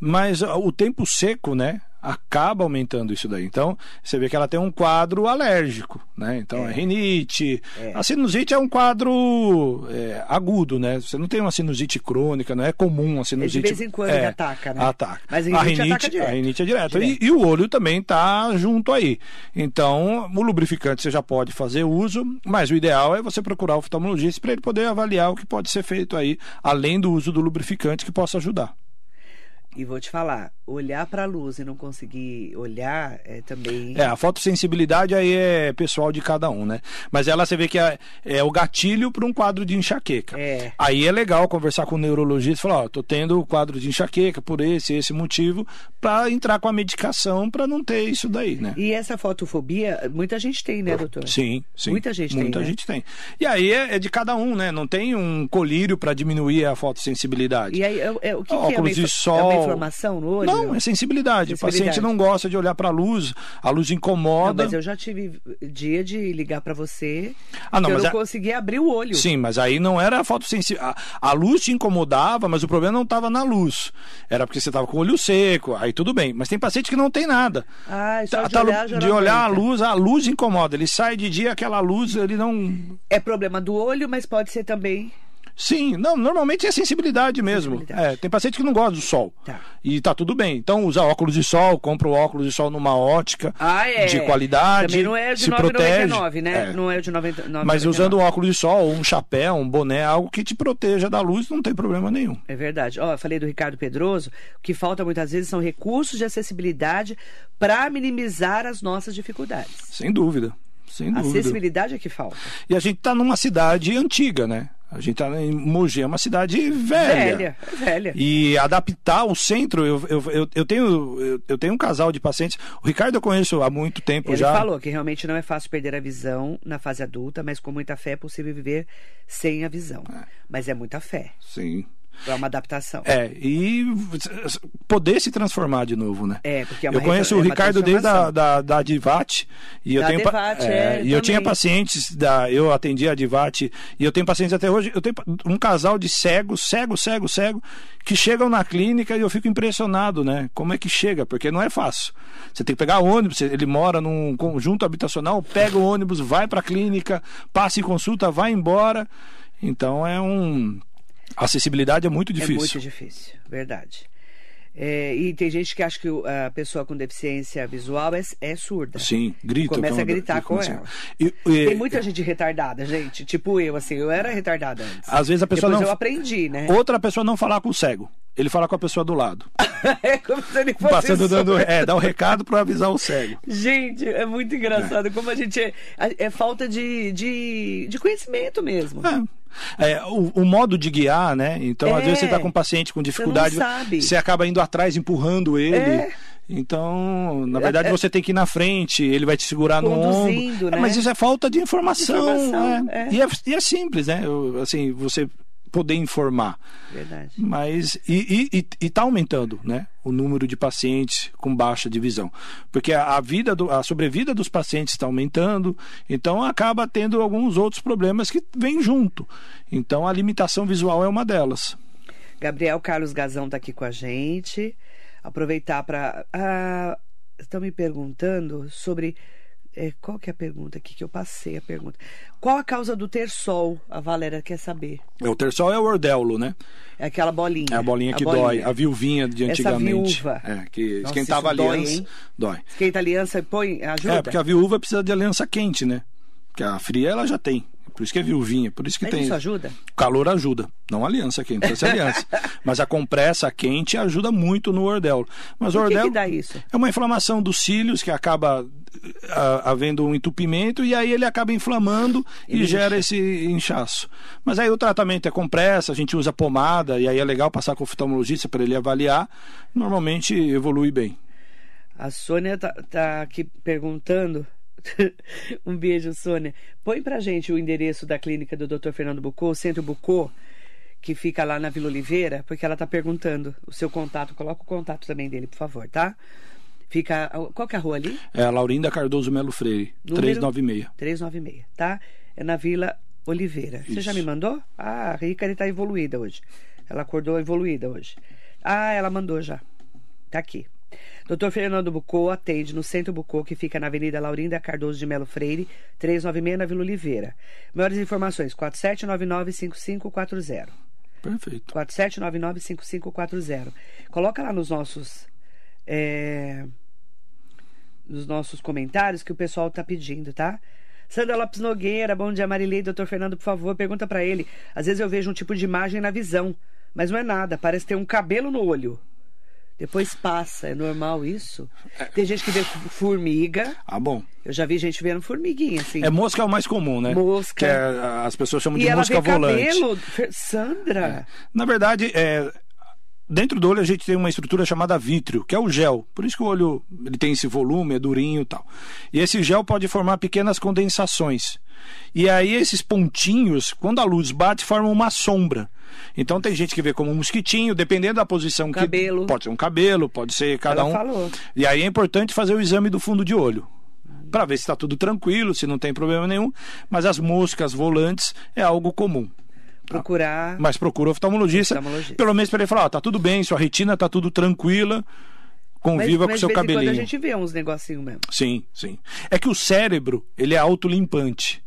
Mas o tempo seco, né? Acaba aumentando isso daí. Então, você vê que ela tem um quadro alérgico, né? Então, é, rinite. É. A sinusite é um quadro é, agudo, né? Você não tem uma sinusite crônica, não é comum a sinusite. vez em quando é, ele ataca, né? Ataca. Mas a a rinite rinite, ataca direto. a rinite é direto. Direto. E, e o olho também está junto aí. Então, o lubrificante você já pode fazer uso, mas o ideal é você procurar o oftalmologista para ele poder avaliar o que pode ser feito aí, além do uso do lubrificante que possa ajudar. E vou te falar, olhar para a luz e não conseguir olhar é também. É, a fotossensibilidade aí é pessoal de cada um, né? Mas ela você vê que é, é o gatilho para um quadro de enxaqueca. É. Aí é legal conversar com o neurologista e falar, ó, tô tendo quadro de enxaqueca por esse esse motivo, para entrar com a medicação para não ter isso daí, né? E essa fotofobia, muita gente tem, né, doutor? Sim, sim. Muita gente tem, Muita né? gente tem. E aí é, é de cada um, né? Não tem um colírio para diminuir a fotossensibilidade. E aí, é- é- o que, que é? Óculos de infla- sol. É inflamação no olho? Não, é sensibilidade. O paciente não gosta de olhar para a luz, a luz Não, incomoda. mas eu já tive dia de ligar para você Ah, não, eu não é- conseguia abrir o olho. Sim, mas aí não era a fotossensível. A, a luz te incomodava, mas o problema não estava na luz. Era porque você estava com o olho seco, aí tudo bem. Mas tem paciente que não tem nada. Ah, só Tá- de tá- olhar de não olhar a luz, a luz incomoda. Ele sai de dia, aquela luz, ele não. É problema do olho, mas pode ser também. Sim, não, normalmente é sensibilidade mesmo. Sensibilidade. É, tem paciente que não gosta do sol. Tá. E tá tudo bem. Então usa óculos de sol, compra o óculos de sol numa ótica Ah, é. de qualidade. Também não é de se 9,99, protege. né? É. Não é de 99. Mas usando um óculos de sol, um chapéu, um boné, algo que te proteja da luz, não tem problema nenhum. É verdade. Ó, eu falei do Ricardo Pedroso. O que falta muitas vezes são recursos de acessibilidade para minimizar as nossas dificuldades. Sem dúvida. Sem dúvida. acessibilidade é que falta. E a gente tá numa cidade antiga, né? A gente tá em Mogi, é uma cidade velha. Velha, é velha. E adaptar o centro, eu, eu, eu, eu tenho, eu, eu tenho um casal de pacientes. O Ricardo eu conheço há muito tempo Ele já. falou que realmente não é fácil perder a visão na fase adulta, mas com muita fé é possível viver sem a visão. Mas é muita fé. Sim. É uma adaptação. É, e poder se transformar de novo, né? É, porque é uma Eu conheço o é uma Ricardo desde a transformação. da, da Advat. E eu Da tenho, pa- Advat, é, é, e eu tinha pacientes da. Eu atendi a Advat e eu tenho pacientes até hoje. Eu tenho um casal de cegos, cego, cego, cego, que chegam na clínica e eu fico impressionado, né? Como é que chega? Porque não é fácil. Você tem que pegar ônibus, ele mora num conjunto habitacional, pega o ônibus, vai para a clínica, passa em consulta, vai embora. Então é um. Acessibilidade é muito difícil. É muito difícil, verdade. É, e tem gente que acha que a pessoa com deficiência visual é, é surda. Sim, grita. Começa é a gritar com ela. E- e- Tem muita gente retardada, gente. Tipo eu, assim, eu era retardada antes. Às vezes a pessoa Depois não. eu aprendi, né? Outra pessoa não falar com o cego. Ele fala com a pessoa do lado. é como se ele fosse Passando dando. É, dá o recado para avisar o cego. Gente, é muito engraçado como a gente é, é falta de, de, de conhecimento mesmo. É. É, o, o modo de guiar, né? Então, às É. vezes você está com um paciente com dificuldade, Você você acaba indo atrás, empurrando ele. É. Então, na verdade, É, é. você tem que ir na frente, ele vai te segurar no Conduzindo, ombro. né? É, mas isso é falta de informação. Informação, é. é. E, é, e é simples, né? Eu, assim, você poder informar. Verdade. Mas e, e, e, e tá aumentando, né? O número de pacientes com baixa de visão. Porque a, a vida do, a sobrevida dos pacientes está aumentando, então acaba tendo alguns outros problemas que vêm junto. Então a limitação visual é uma delas. Gabriel Carlos Gazão está aqui com a gente. Aproveitar para. Ah, estão me perguntando sobre. É, qual que é a pergunta aqui que eu passei a pergunta? Qual a causa do ter sol? A Valéria quer saber. É, O terçol é o ordéulo, né? É aquela bolinha. É a bolinha que bolinha. dói, a viuvinha de Essa antigamente. viúva. É, que Nossa, esquentava a dói, aliança. hein? Dói. Esquenta a aliança e põe. Ajuda? É, porque a viúva precisa de aliança quente, né? Porque a fria ela já tem. Por isso que é viuvinha, por isso que Mas tem. isso ajuda? Calor ajuda, não a aliança quente, ser aliança. Mas a compressa quente ajuda muito no ordelo. Mas o ordelo que dá isso? é uma inflamação dos cílios que acaba ah, havendo um entupimento e aí ele acaba inflamando e gera esse inchaço. Mas aí o tratamento é compressa, a gente usa pomada e aí é legal passar com o oftalmologista para ele avaliar. Normalmente evolui bem. A Sônia tá, tá aqui perguntando. um beijo, Sônia. Põe pra gente o endereço da clínica do Dr. Fernando Bucô, o Centro Bucô, que fica lá na Vila Oliveira, porque ela tá perguntando o seu contato. Coloca o contato também dele, por favor, tá? Fica. Qual que é a rua ali? É a Laurinda Cardoso Melo Freire, Número? 396. 396, tá? É na Vila Oliveira. Você já Isso. me mandou? Ah, a Rica está evoluída hoje. Ela acordou evoluída hoje. Ah, ela mandou já. Tá aqui. Dr. Fernando Bucô atende no Centro Bucô, que fica na Avenida Laurinda Cardoso de Melo Freire, 396, na Vila Oliveira. Maiores informações, 4799-5540. Perfeito. 4799-5540. Coloca lá nos nossos. é, nos nossos comentários que o pessoal tá pedindo, tá? Sandra Lopes Nogueira, bom dia, Marilei. Doutor Fernando, por favor, pergunta para ele. Às vezes eu vejo um tipo de imagem na visão, mas não é nada, parece ter um cabelo no olho. Depois passa, é normal isso? Tem gente que vê formiga. Ah, bom. Eu já vi gente vendo formiguinha, assim. É mosca é o mais comum, né? Mosca. Que é, as pessoas chamam e de mosca volante. cabelo. Sandra. Na verdade, é, dentro do olho a gente tem uma estrutura chamada vítreo, que é o gel. Por isso que o olho ele tem esse volume, é durinho e tal. E esse gel pode formar pequenas condensações. E aí esses pontinhos, quando a luz bate, formam uma sombra. Então tem gente que vê como um mosquitinho, dependendo da posição que Cabelo. pode ser um cabelo, pode ser cada Ela um. falou. E aí é importante fazer o exame do fundo de olho. Para ver se está tudo tranquilo, se não tem problema nenhum. Mas as moscas volantes é algo comum. Procurar. Mas procura o oftalmologista, Oftalmologista. pelo menos para ele falar, ó, tá tudo bem, sua retina tá tudo tranquila, conviva com mas seu de vez em quando cabelinho. a gente vê uns negocinhos mesmo. Sim, sim. É que o cérebro, ele é autolimpante.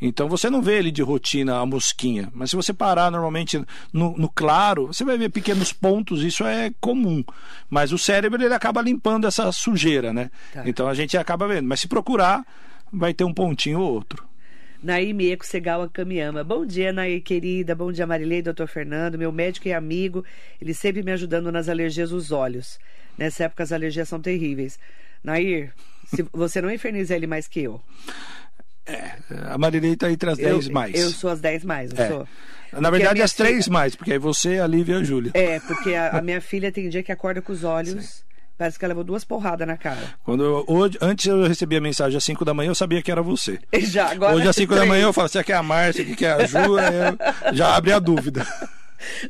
Então você não vê ele de rotina a mosquinha, mas se você parar normalmente no, no claro, você vai ver pequenos pontos, isso é comum. Mas o cérebro ele acaba limpando essa sujeira, né? Tá. Então a gente acaba vendo. Mas se procurar, vai ter um pontinho ou outro. Nair Mieco Segawa Kamiyama. Bom dia, Nair querida. Bom dia, Marilei, doutor Fernando, meu médico e amigo. Ele sempre me ajudando nas alergias dos olhos. Nessa época as alergias são terríveis. Nair, se você não inferniza ele mais que eu. A Marilei tá entre as 10 eu, mais. Eu sou as 10 mais, eu É. sou. Na verdade, a minha as três filha- mais, porque aí você, a Lívia e a Júlia. É, porque a, a minha filha tem dia que acorda com os olhos. Parece que ela levou duas porradas na cara. Quando eu, hoje, antes eu recebi a mensagem às 5 da manhã, eu sabia que era você. Já, agora hoje às 5 da manhã eu falo, você quer a Márcia, que quer a Ju, eu já abre a dúvida.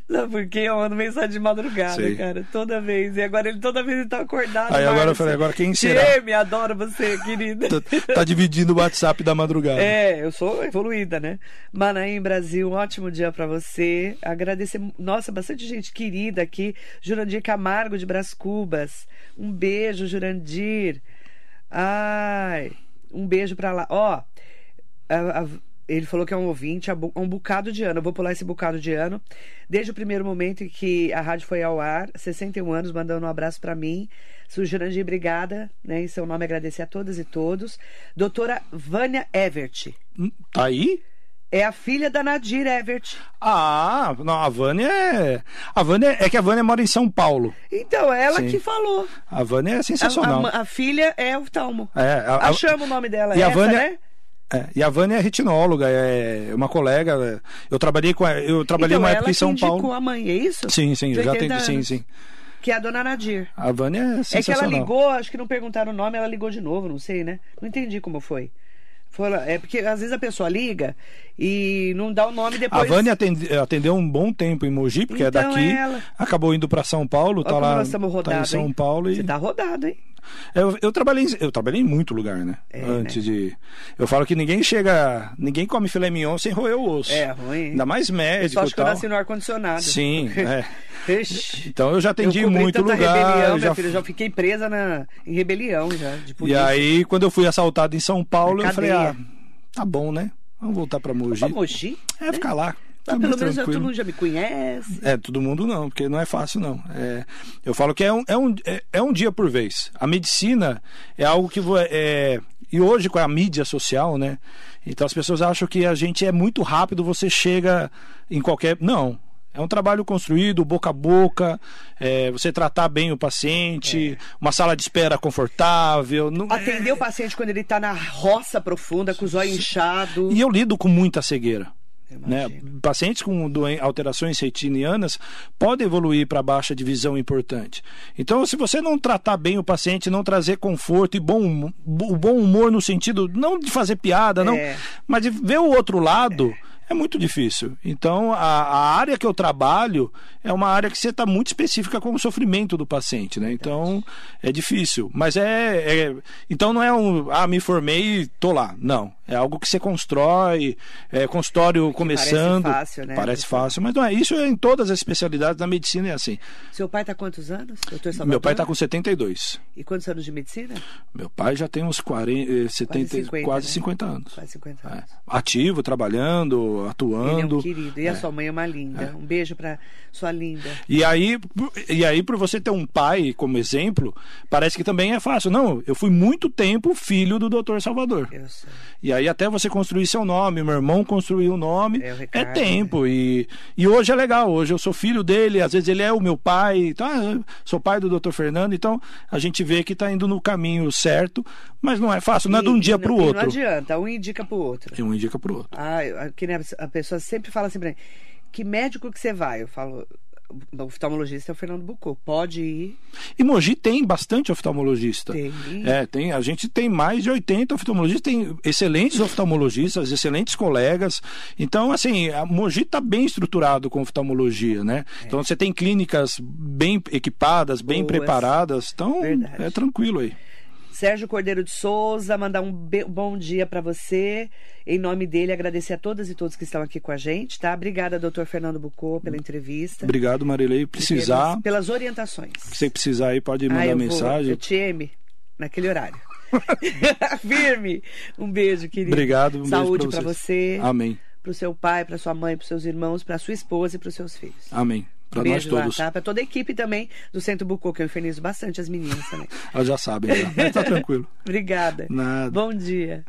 Não, porque eu mando mensagem de madrugada, Sei. cara. Toda vez. E agora ele toda vez ele tá acordado. Aí agora eu falei, agora quem será? me adoro você, querida. Tá, tá dividindo o WhatsApp da madrugada. É, eu sou evoluída, né? Manaim Brasil, um ótimo dia pra você. Agradecer, nossa, bastante gente querida aqui. Jurandir Camargo de Brás Cubas. Um beijo, Jurandir. Ai, um beijo pra lá. Ó, a- a- ele falou que é um ouvinte há bu- há um bocado de ano. Eu vou pular esse bocado de ano. Desde o primeiro momento em que a rádio foi ao ar, 61 anos, mandando um abraço pra mim. Sou Jurandir, obrigada, né? Em seu nome, agradecer a todas e todos. Doutora Vânia Evert. Hum, Tá aí? É a filha da Nadir Evert. Ah, não, a Vânia é. A Vânia é que a Vânia mora em São Paulo. Então, ela Sim. que falou. A Vânia é A, sensacional. a- a filha é oftalmo. É, a- a- Achamos o nome dela. E a essa, Vânia- né? É, e a Vânia é retinóloga, é uma colega. é, Eu trabalhei com ela, eu trabalhei então, uma época em São Paulo. a mãe, é isso? Sim, sim, já 80 atendi, sim, sim. Que é a dona Nadir. A Vânia é É que ela sensacional. ligou, acho que não perguntaram o nome, ela ligou de novo, não sei, né? Não entendi como foi. Lá- é porque às vezes a pessoa liga e não dá o nome A depois. Vânia atende- atendeu um bom tempo em Mogi, porque Então é daqui. é ela. Acabou indo para São Paulo, Olha tá lá, nós estamos tá em rodados, São hein? Paulo e Você tá rodado, hein? eu, eu trabalhei eu trabalhei em muito lugar, né? É, Antes de eu falo que ninguém chega, ninguém come filé mignon sem roer o osso. É ruim. Ainda mais Eu médico só e acho que eu tal. nasci no ar-condicionado. Sim, é. Então eu já atendi eu muito lugar, rebelião, eu minha já filha, eu já fiquei presa na, em rebelião já, E aí, quando eu fui assaltado em São Paulo, eu falei, ah, cadeia. tá bom, né? Vamos voltar pra Mogi. Pra Mogi? É, ficar lá. Ah, Tá pelo mais menos todo mundo já me conhece. É, todo mundo não, porque não é fácil, não. É, eu falo que é um, é, um, é, é um dia por vez. A medicina é algo que. É, e hoje, com a mídia social, né? Então as pessoas acham que a gente é muito rápido, você chega em qualquer. Não. É um trabalho construído, boca a boca, é, você tratar bem o paciente, uma sala de espera confortável. Não, é- Atender o paciente quando ele tá na roça profunda, com os olhos inchados. E eu lido com muita cegueira. Né? Pacientes com alterações retinianas podem evoluir para baixa de visão importante. Então, se você não tratar bem o paciente, não trazer conforto e bom, hum- o bom humor no sentido não de fazer piada, não, É. mas de ver o outro lado. É muito difícil. Então, a, a área que eu trabalho é uma área que você está muito específica com o sofrimento do paciente, né? Então, é difícil. Mas é, é- Então, não é um. Ah, me formei e tô lá. Não. É algo que você constrói, é consultório começando. fácil, né, Parece fácil, mas não é. Isso é em todas as especialidades da medicina é assim. Seu pai tá quantos anos? Doutor Salvador? Meu pai está com 72. E quantos anos de medicina? Meu pai já tem uns 40, eh, 70, quase 50, 50, né? anos. Quase 50 É. anos. Ativo, trabalhando, atuando. Ele é um querido. E a sua mãe é uma linda. Um beijo pra sua linda. E aí, e aí, por você ter um pai como exemplo, parece que também é fácil. Não, eu fui muito tempo filho do Dr. Salvador. Eu sei. E aí até você construir seu nome, meu irmão construiu o nome, É, o é, Ricardo, tempo. E, e hoje é legal, hoje eu sou filho dele, às vezes ele é o meu pai, então, ah, sou pai do Dr. Fernando, então a gente vê que está indo no caminho certo, mas não é fácil, não é de um dia para o outro. Não adianta, um indica pro outro. E um indica para o outro. Ah, que nem a- pessoa sempre fala assim pra mim, que médico que você vai? Eu falo, o oftalmologista é o Fernando Bucô. Pode ir. E Mogi tem bastante oftalmologista. Tem. É, tem, a gente tem mais de 80 oftalmologistas, tem excelentes oftalmologistas, excelentes colegas. Então, assim, a Mogi está bem estruturado com oftalmologia, né? Então você tem clínicas bem equipadas, bem Boas. preparadas, então Verdade. é tranquilo aí. Sérgio Cordeiro de Souza, mandar um bom dia pra você. Em nome dele, agradecer a todas e todos que estão aqui com a gente, tá? Obrigada, doutor Fernando Bucô, pela entrevista. Obrigado, Marilei. Precisar, Pelas, orientações. se precisar aí, pode mandar Ah, eu mensagem. Vou, eu te ame naquele horário. Firme. Um beijo, querido. Obrigado, um beijo Saúde vocês. você, Amém. pro seu pai, pra sua mãe, pros seus irmãos, pra sua esposa e pros seus filhos. Amém. Pra Beijo nós todos. Lá, tá? Pra toda a equipe também do Centro Bucô, que eu infernizo bastante as meninas também. Elas já sabem, já. Mas tá tranquilo. Obrigada. Nada. Bom dia.